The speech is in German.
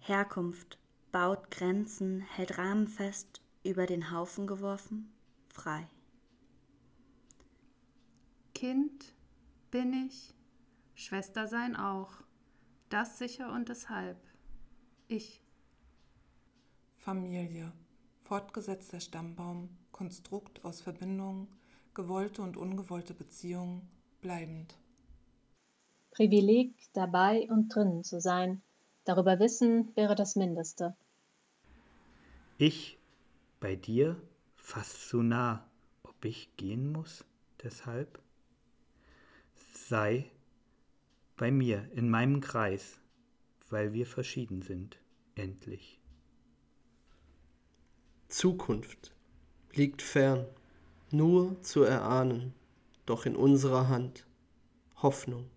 Herkunft baut Grenzen, hält Rahmen fest, über den Haufen geworfen, frei. Kind bin ich, Schwester sein auch, das sicher und deshalb. Ich. Familie, fortgesetzter Stammbaum, Konstrukt aus Verbindungen, gewollte und ungewollte Beziehungen, bleibend. Privileg, dabei und drinnen zu sein, darüber wissen wäre das Mindeste. Ich bei dir fast zu nah, ob ich gehen muss, deshalb? Sei bei mir in meinem Kreis, weil wir verschieden sind, endlich. Zukunft liegt fern, nur zu erahnen, doch in unserer Hand Hoffnung.